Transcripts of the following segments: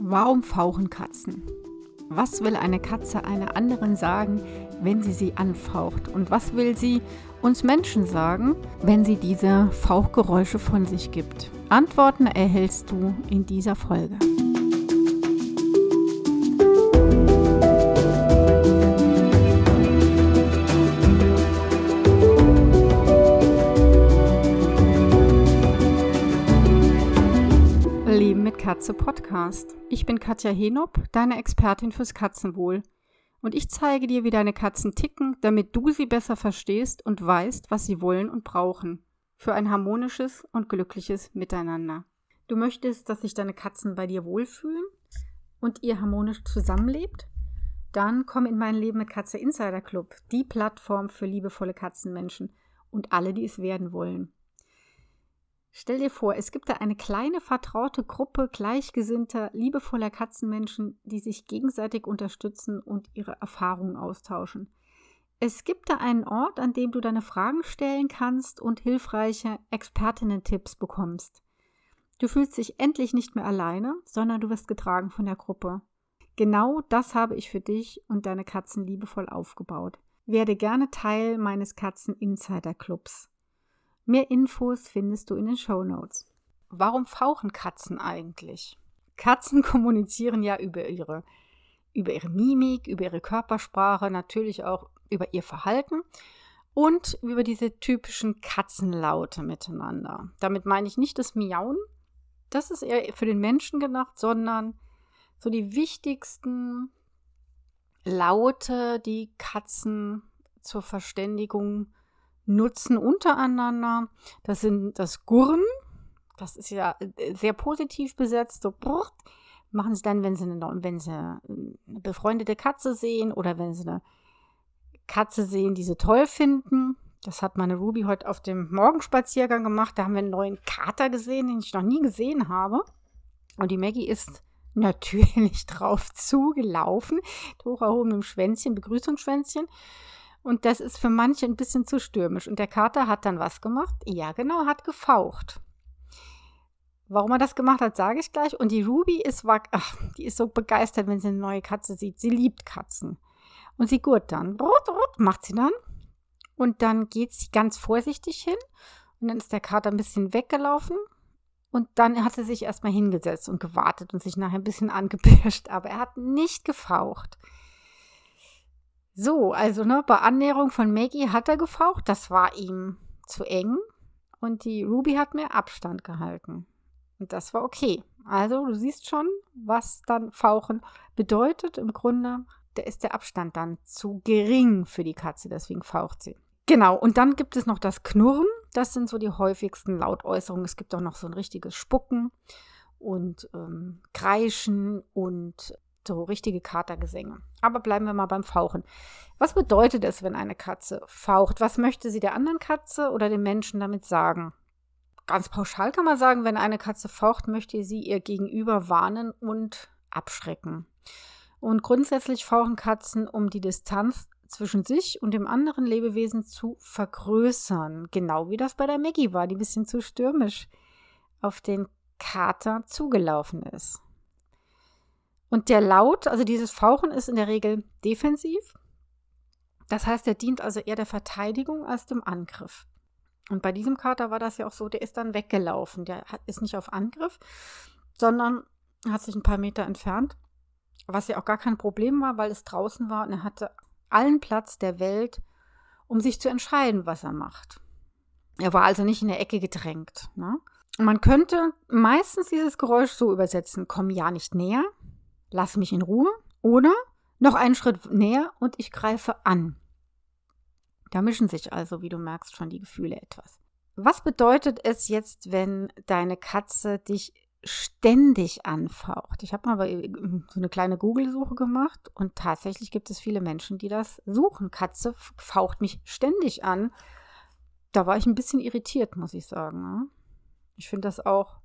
Warum fauchen Katzen? Was will eine Katze einer anderen sagen, wenn sie sie anfaucht? Und was will sie uns Menschen sagen, wenn sie diese Fauchgeräusche von sich gibt? Antworten erhältst du in dieser Folge. Katze Podcast. Ich bin Katja Henop, deine Expertin fürs Katzenwohl. Und ich zeige dir, wie deine Katzen ticken, damit du sie besser verstehst und weißt, was sie wollen und brauchen. Für ein harmonisches und glückliches Miteinander. Du möchtest, dass sich deine Katzen bei dir wohlfühlen und ihr harmonisch zusammenlebt? Dann komm in mein Leben mit Katze Insider Club, die Plattform für liebevolle Katzenmenschen und alle, die es werden wollen. Stell dir vor, es gibt da eine kleine vertraute Gruppe gleichgesinnter, liebevoller Katzenmenschen, die sich gegenseitig unterstützen und ihre Erfahrungen austauschen. Es gibt da einen Ort, an dem du deine Fragen stellen kannst und hilfreiche Expertinnen-Tipps bekommst. Du fühlst dich endlich nicht mehr alleine, sondern du wirst getragen von der Gruppe. Genau das habe ich für dich und deine Katzen liebevoll aufgebaut. Werde gerne Teil meines Katzen Insider Clubs. Mehr Infos findest du in den Show Notes. Warum fauchen Katzen eigentlich? Katzen kommunizieren ja über ihre, über ihre Mimik, über ihre Körpersprache, natürlich auch über ihr Verhalten und über diese typischen Katzenlaute miteinander. Damit meine ich nicht das Miauen, das ist eher für den Menschen gedacht, sondern so die wichtigsten Laute, die Katzen zur Verständigung nutzen untereinander. Das sind das Gurren. Das ist ja äh, sehr positiv besetzt. So brrrt, machen sie dann, wenn sie, eine, wenn sie eine befreundete Katze sehen oder wenn sie eine Katze sehen, die sie toll finden. Das hat meine Ruby heute auf dem Morgenspaziergang gemacht. Da haben wir einen neuen Kater gesehen, den ich noch nie gesehen habe. Und die Maggie ist natürlich drauf zugelaufen, hoch erhobenem Schwänzchen, Begrüßungsschwänzchen. Und das ist für manche ein bisschen zu stürmisch. Und der Kater hat dann was gemacht? Ja, genau, hat gefaucht. Warum er das gemacht hat, sage ich gleich. Und die Ruby ist, ach, die ist so begeistert, wenn sie eine neue Katze sieht. Sie liebt Katzen. Und sie gurt dann. Rot, rot, macht sie dann. Und dann geht sie ganz vorsichtig hin. Und dann ist der Kater ein bisschen weggelaufen. Und dann hat sie sich erstmal hingesetzt und gewartet und sich nachher ein bisschen angepirscht. Aber er hat nicht gefaucht. So, also ne, bei Annäherung von Maggie hat er gefaucht. Das war ihm zu eng. Und die Ruby hat mehr Abstand gehalten. Und das war okay. Also du siehst schon, was dann Fauchen bedeutet. Im Grunde da ist der Abstand dann zu gering für die Katze, deswegen faucht sie. Genau, und dann gibt es noch das Knurren. Das sind so die häufigsten Lautäußerungen. Es gibt auch noch so ein richtiges Spucken und ähm, Kreischen und so richtige Katergesänge. Aber bleiben wir mal beim Fauchen. Was bedeutet es, wenn eine Katze faucht? Was möchte sie der anderen Katze oder dem Menschen damit sagen? Ganz pauschal kann man sagen, wenn eine Katze faucht, möchte sie ihr Gegenüber warnen und abschrecken. Und grundsätzlich fauchen Katzen, um die Distanz zwischen sich und dem anderen Lebewesen zu vergrößern. Genau wie das bei der Maggie war, die ein bisschen zu stürmisch auf den Kater zugelaufen ist. Und der Laut, also dieses Fauchen, ist in der Regel defensiv. Das heißt, er dient also eher der Verteidigung als dem Angriff. Und bei diesem Kater war das ja auch so, der ist dann weggelaufen. Der ist nicht auf Angriff, sondern hat sich ein paar Meter entfernt, was ja auch gar kein Problem war, weil es draußen war und er hatte allen Platz der Welt, um sich zu entscheiden, was er macht. Er war also nicht in der Ecke gedrängt. Ne? Man könnte meistens dieses Geräusch so übersetzen, komm ja nicht näher, lass mich in Ruhe oder noch einen Schritt näher und ich greife an. Da mischen sich also, wie du merkst, schon die Gefühle etwas. Was bedeutet es jetzt, wenn deine Katze dich ständig anfaucht? Ich habe mal so eine kleine Google-Suche gemacht und tatsächlich gibt es viele Menschen, die das suchen. Katze faucht mich ständig an. Da war ich ein bisschen irritiert, muss ich sagen. Ne? Ich finde das auch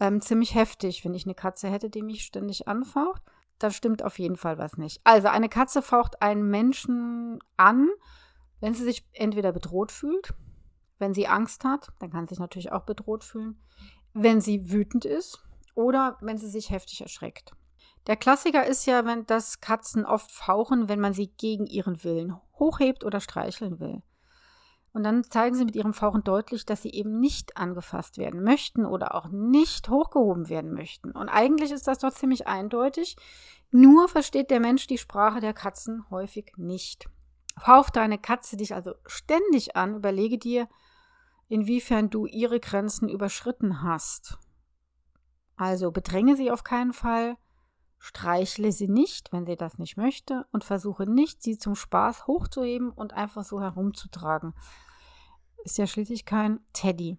ähm, ziemlich heftig, wenn ich eine Katze hätte, die mich ständig anfaucht. Da stimmt auf jeden Fall was nicht. Also eine Katze faucht einen Menschen an, wenn sie sich entweder bedroht fühlt, wenn sie Angst hat, dann kann sie sich natürlich auch bedroht fühlen, wenn sie wütend ist oder wenn sie sich heftig erschreckt. Der Klassiker ist ja, wenn das Katzen oft fauchen, wenn man sie gegen ihren Willen hochhebt oder streicheln will. Und dann zeigen sie mit ihrem Fauchen deutlich, dass sie eben nicht angefasst werden möchten oder auch nicht hochgehoben werden möchten. Und eigentlich ist das doch ziemlich eindeutig. Nur versteht der Mensch die Sprache der Katzen häufig nicht. Faucht deine Katze dich also ständig an, überlege dir, inwiefern du ihre Grenzen überschritten hast. Also bedränge sie auf keinen Fall, streichle sie nicht, wenn sie das nicht möchte, und versuche nicht, sie zum Spaß hochzuheben und einfach so herumzutragen. Ist ja schließlich kein Teddy.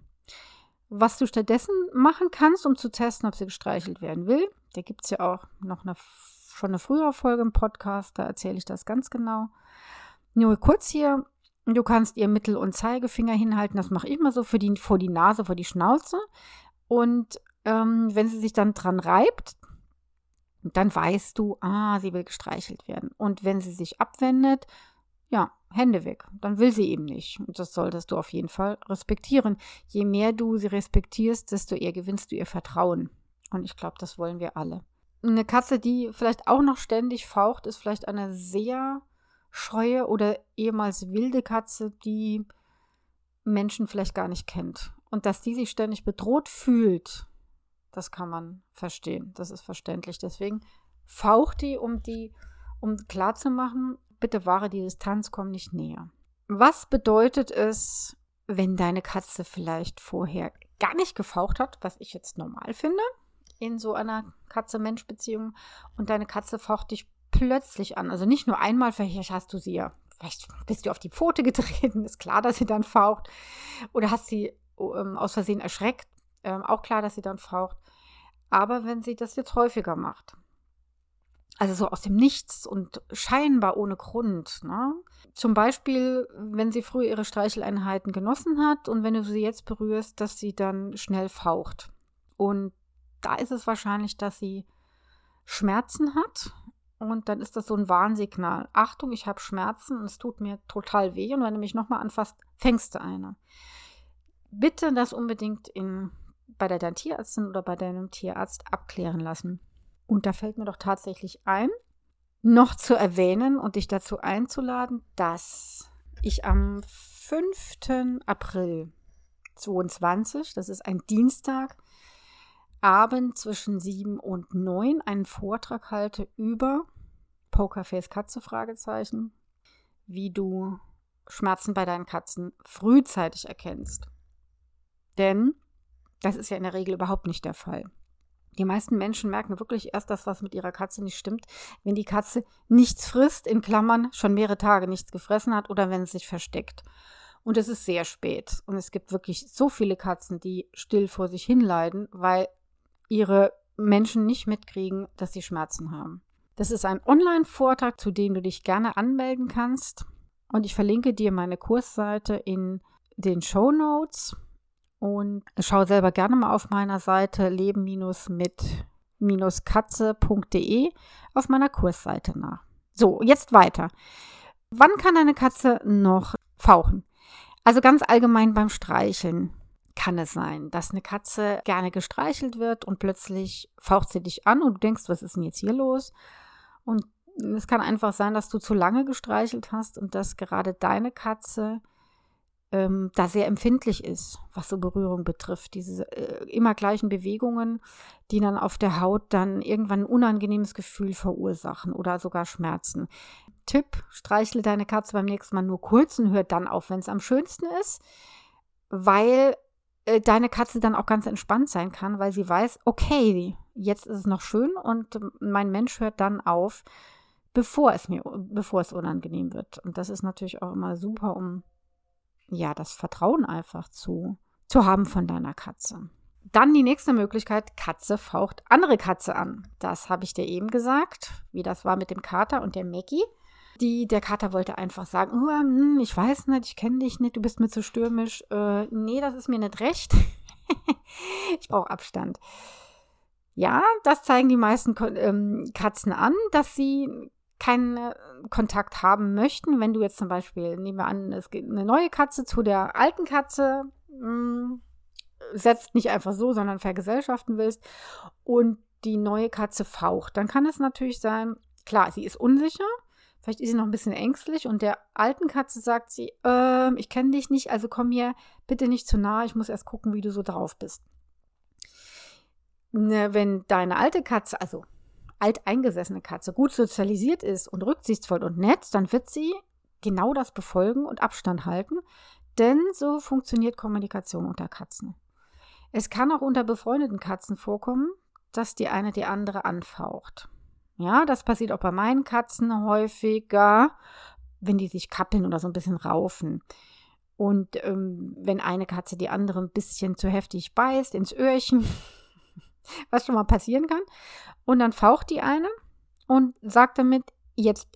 Was du stattdessen machen kannst, um zu testen, ob sie gestreichelt werden will, da gibt es ja auch noch eine, schon eine frühere Folge im Podcast, da erzähle ich das ganz genau. Nur kurz hier, du kannst ihr Mittel- und Zeigefinger hinhalten, das mache ich mal so für die, vor die Nase, vor die Schnauze. Und ähm, wenn sie sich dann dran reibt, dann weißt du, ah, sie will gestreichelt werden. Und wenn sie sich abwendet, ja, Hände weg. Dann will sie eben nicht. Und das solltest du auf jeden Fall respektieren. Je mehr du sie respektierst, desto eher gewinnst du ihr Vertrauen. Und ich glaube, das wollen wir alle. Eine Katze, die vielleicht auch noch ständig faucht, ist vielleicht eine sehr scheue oder ehemals wilde Katze, die Menschen vielleicht gar nicht kennt. Und dass die sich ständig bedroht fühlt, das kann man verstehen. Das ist verständlich. Deswegen faucht die, um die, um klarzumachen, bitte wahre die Distanz, komm nicht näher. Was bedeutet es, wenn deine Katze vielleicht vorher gar nicht gefaucht hat, was ich jetzt normal finde, in so einer Katze-Mensch-Beziehung und deine Katze faucht dich plötzlich an. Also nicht nur einmal, vielleicht hast du sie ja, vielleicht bist du auf die Pfote getreten, ist klar, dass sie dann faucht. Oder hast sie ähm, aus Versehen erschreckt, ähm, auch klar, dass sie dann faucht. Aber wenn sie das jetzt häufiger macht, also so aus dem Nichts und scheinbar ohne Grund. Ne? Zum Beispiel, wenn sie früher ihre Streicheleinheiten genossen hat und wenn du sie jetzt berührst, dass sie dann schnell faucht. Und da ist es wahrscheinlich, dass sie Schmerzen hat. Und dann ist das so ein Warnsignal. Achtung, ich habe Schmerzen und es tut mir total weh. Und wenn du mich nochmal anfasst, fängst du eine. Bitte das unbedingt in, bei der deiner Tierärztin oder bei deinem Tierarzt abklären lassen. Und da fällt mir doch tatsächlich ein, noch zu erwähnen und dich dazu einzuladen, dass ich am 5. April 22, das ist ein Dienstag, Abend zwischen 7 und 9 einen Vortrag halte über Pokerface Katze Fragezeichen, wie du Schmerzen bei deinen Katzen frühzeitig erkennst. Denn das ist ja in der Regel überhaupt nicht der Fall. Die meisten Menschen merken wirklich erst, dass was mit ihrer Katze nicht stimmt, wenn die Katze nichts frisst, in Klammern schon mehrere Tage nichts gefressen hat oder wenn es sich versteckt. Und es ist sehr spät. Und es gibt wirklich so viele Katzen, die still vor sich hin leiden, weil ihre Menschen nicht mitkriegen, dass sie Schmerzen haben. Das ist ein Online-Vortrag, zu dem du dich gerne anmelden kannst. Und ich verlinke dir meine Kursseite in den Show Notes. Und schau selber gerne mal auf meiner Seite leben-mit-katze.de auf meiner Kursseite nach. So, jetzt weiter. Wann kann eine Katze noch fauchen? Also ganz allgemein beim Streicheln kann es sein, dass eine Katze gerne gestreichelt wird und plötzlich faucht sie dich an und du denkst, was ist denn jetzt hier los? Und es kann einfach sein, dass du zu lange gestreichelt hast und dass gerade deine Katze ähm, da sehr empfindlich ist, was so Berührung betrifft. Diese äh, immer gleichen Bewegungen, die dann auf der Haut dann irgendwann ein unangenehmes Gefühl verursachen oder sogar Schmerzen. Tipp, streichle deine Katze beim nächsten Mal nur kurz und hör dann auf, wenn es am schönsten ist, weil äh, deine Katze dann auch ganz entspannt sein kann, weil sie weiß, okay, jetzt ist es noch schön und mein Mensch hört dann auf, bevor es mir, bevor es unangenehm wird. Und das ist natürlich auch immer super, um ja, das Vertrauen einfach zu, zu haben von deiner Katze. Dann die nächste Möglichkeit, Katze faucht andere Katze an. Das habe ich dir eben gesagt, wie das war mit dem Kater und der Maggie. Die, der Kater wollte einfach sagen, oh, hm, ich weiß nicht, ich kenne dich nicht, du bist mir zu stürmisch. Äh, nee, das ist mir nicht recht. ich brauche Abstand. Ja, das zeigen die meisten ähm, Katzen an, dass sie keinen Kontakt haben möchten, wenn du jetzt zum Beispiel, nehmen wir an, es gibt eine neue Katze zu der alten Katze, hm, setzt nicht einfach so, sondern vergesellschaften willst und die neue Katze faucht, dann kann es natürlich sein, klar, sie ist unsicher, vielleicht ist sie noch ein bisschen ängstlich und der alten Katze sagt sie, ähm, ich kenne dich nicht, also komm mir bitte nicht zu nahe, ich muss erst gucken, wie du so drauf bist. Ne, wenn deine alte Katze, also alteingesessene Katze, gut sozialisiert ist und rücksichtsvoll und nett, dann wird sie genau das befolgen und Abstand halten, denn so funktioniert Kommunikation unter Katzen. Es kann auch unter befreundeten Katzen vorkommen, dass die eine die andere anfaucht. Ja, das passiert auch bei meinen Katzen häufiger, wenn die sich kappeln oder so ein bisschen raufen. Und ähm, wenn eine Katze die andere ein bisschen zu heftig beißt ins Öhrchen, was schon mal passieren kann, und dann faucht die eine und sagt damit, jetzt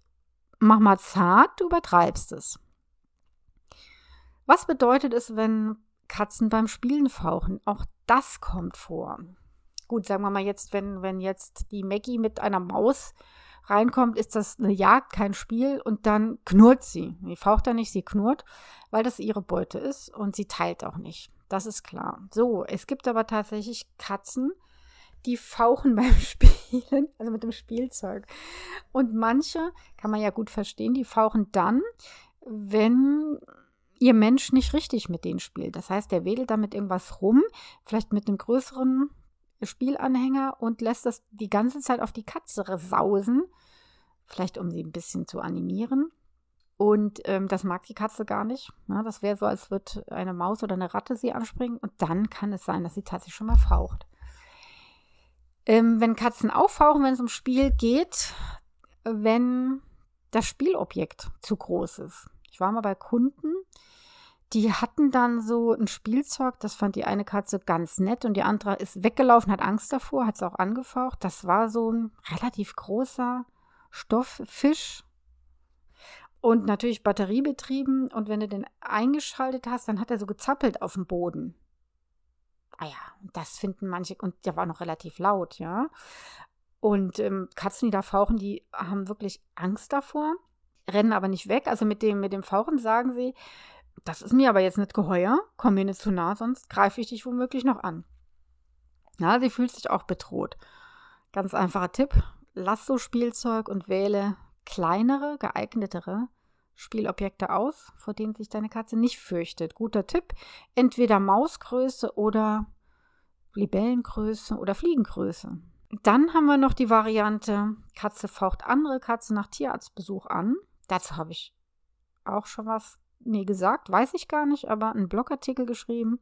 mach mal zart, du übertreibst es. Was bedeutet es, wenn Katzen beim Spielen fauchen? Auch das kommt vor. Gut, sagen wir mal jetzt, wenn, wenn jetzt die Maggie mit einer Maus reinkommt, ist das eine Jagd, kein Spiel und dann knurrt sie. Sie faucht da nicht, sie knurrt, weil das ihre Beute ist und sie teilt auch nicht. Das ist klar. So, es gibt aber tatsächlich Katzen, die fauchen beim Spielen, also mit dem Spielzeug. Und manche, kann man ja gut verstehen, die fauchen dann, wenn ihr Mensch nicht richtig mit denen spielt. Das heißt, der wedelt damit irgendwas rum, vielleicht mit einem größeren Spielanhänger und lässt das die ganze Zeit auf die Katze sausen, vielleicht um sie ein bisschen zu animieren. Und ähm, das mag die Katze gar nicht. Ja, das wäre so, als würde eine Maus oder eine Ratte sie anspringen. Und dann kann es sein, dass sie tatsächlich schon mal faucht. Ähm, wenn Katzen auffauchen, wenn es um Spiel geht, wenn das Spielobjekt zu groß ist. Ich war mal bei Kunden, die hatten dann so ein Spielzeug, das fand die eine Katze ganz nett und die andere ist weggelaufen, hat Angst davor, hat es auch angefaucht. Das war so ein relativ großer Stofffisch und natürlich batteriebetrieben. Und wenn du den eingeschaltet hast, dann hat er so gezappelt auf dem Boden. Ah ja, das finden manche, und der war noch relativ laut, ja. Und ähm, Katzen, die da fauchen, die haben wirklich Angst davor, rennen aber nicht weg. Also mit dem, mit dem Fauchen sagen sie, das ist mir aber jetzt nicht geheuer, komm mir nicht zu nah, sonst greife ich dich womöglich noch an. Ja, sie fühlt sich auch bedroht. Ganz einfacher Tipp, lass so Spielzeug und wähle kleinere, geeignetere Spielobjekte aus, vor denen sich deine Katze nicht fürchtet. Guter Tipp, entweder Mausgröße oder Libellengröße oder Fliegengröße. Dann haben wir noch die Variante, Katze faucht andere Katze nach Tierarztbesuch an. Dazu habe ich auch schon was mir gesagt, weiß ich gar nicht, aber einen Blogartikel geschrieben.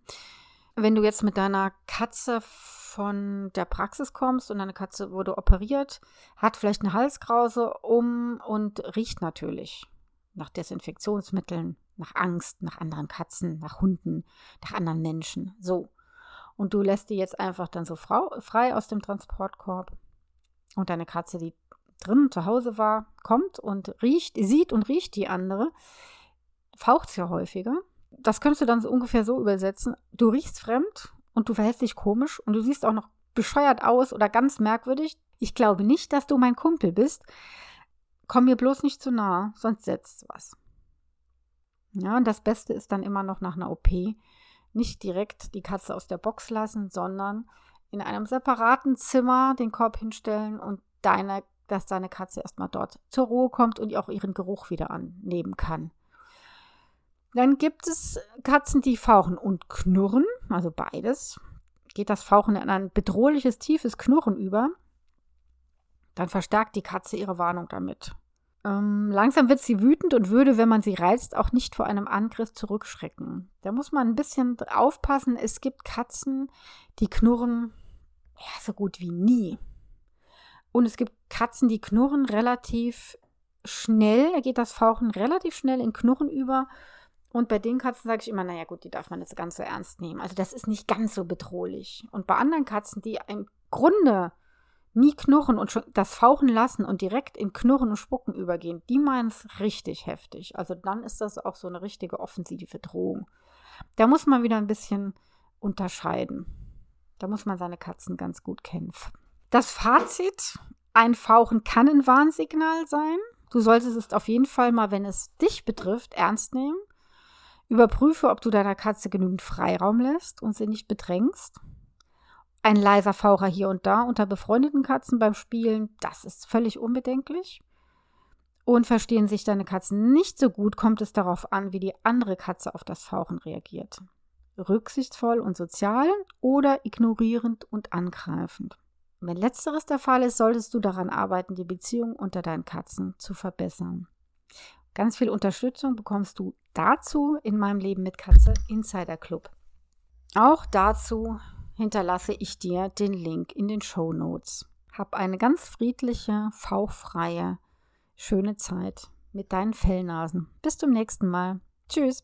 Wenn du jetzt mit deiner Katze von der Praxis kommst und deine Katze wurde operiert, hat vielleicht eine Halskrause um und riecht natürlich nach Desinfektionsmitteln, nach Angst, nach anderen Katzen, nach Hunden, nach anderen Menschen. So. Und du lässt die jetzt einfach dann so frei aus dem Transportkorb. Und deine Katze, die drinnen zu Hause war, kommt und riecht, sieht und riecht die andere, faucht es ja häufiger. Das könntest du dann so ungefähr so übersetzen. Du riechst fremd und du verhältst dich komisch und du siehst auch noch bescheuert aus oder ganz merkwürdig. Ich glaube nicht, dass du mein Kumpel bist. Komm mir bloß nicht zu nah, sonst setzt was. Ja, und das Beste ist dann immer noch nach einer OP nicht direkt die Katze aus der Box lassen, sondern in einem separaten Zimmer den Korb hinstellen und deine, dass deine Katze erstmal dort zur Ruhe kommt und auch ihren Geruch wieder annehmen kann. Dann gibt es Katzen, die fauchen und knurren, also beides. Geht das Fauchen in ein bedrohliches, tiefes Knurren über, dann verstärkt die Katze ihre Warnung damit. Ähm, langsam wird sie wütend und würde, wenn man sie reizt, auch nicht vor einem Angriff zurückschrecken. Da muss man ein bisschen aufpassen. Es gibt Katzen, die knurren ja, so gut wie nie. Und es gibt Katzen, die knurren relativ schnell. Da geht das Fauchen relativ schnell in Knurren über. Und bei den Katzen sage ich immer, naja gut, die darf man jetzt ganz so ernst nehmen. Also das ist nicht ganz so bedrohlich. Und bei anderen Katzen, die im Grunde nie knurren und das Fauchen lassen und direkt in Knurren und Spucken übergehen, die meinen es richtig heftig. Also dann ist das auch so eine richtige offensive Drohung. Da muss man wieder ein bisschen unterscheiden. Da muss man seine Katzen ganz gut kennen. Das Fazit, ein Fauchen kann ein Warnsignal sein. Du solltest es auf jeden Fall mal, wenn es dich betrifft, ernst nehmen. Überprüfe, ob du deiner Katze genügend Freiraum lässt und sie nicht bedrängst. Ein leiser Faucher hier und da unter befreundeten Katzen beim Spielen, das ist völlig unbedenklich. Und verstehen sich deine Katzen nicht so gut, kommt es darauf an, wie die andere Katze auf das Fauchen reagiert. Rücksichtsvoll und sozial oder ignorierend und angreifend. Wenn letzteres der Fall ist, solltest du daran arbeiten, die Beziehung unter deinen Katzen zu verbessern. Ganz viel Unterstützung bekommst du dazu in meinem Leben mit Katze Insider Club. Auch dazu hinterlasse ich dir den Link in den Show Notes. Hab eine ganz friedliche, fauchfreie, schöne Zeit mit deinen Fellnasen. Bis zum nächsten Mal. Tschüss.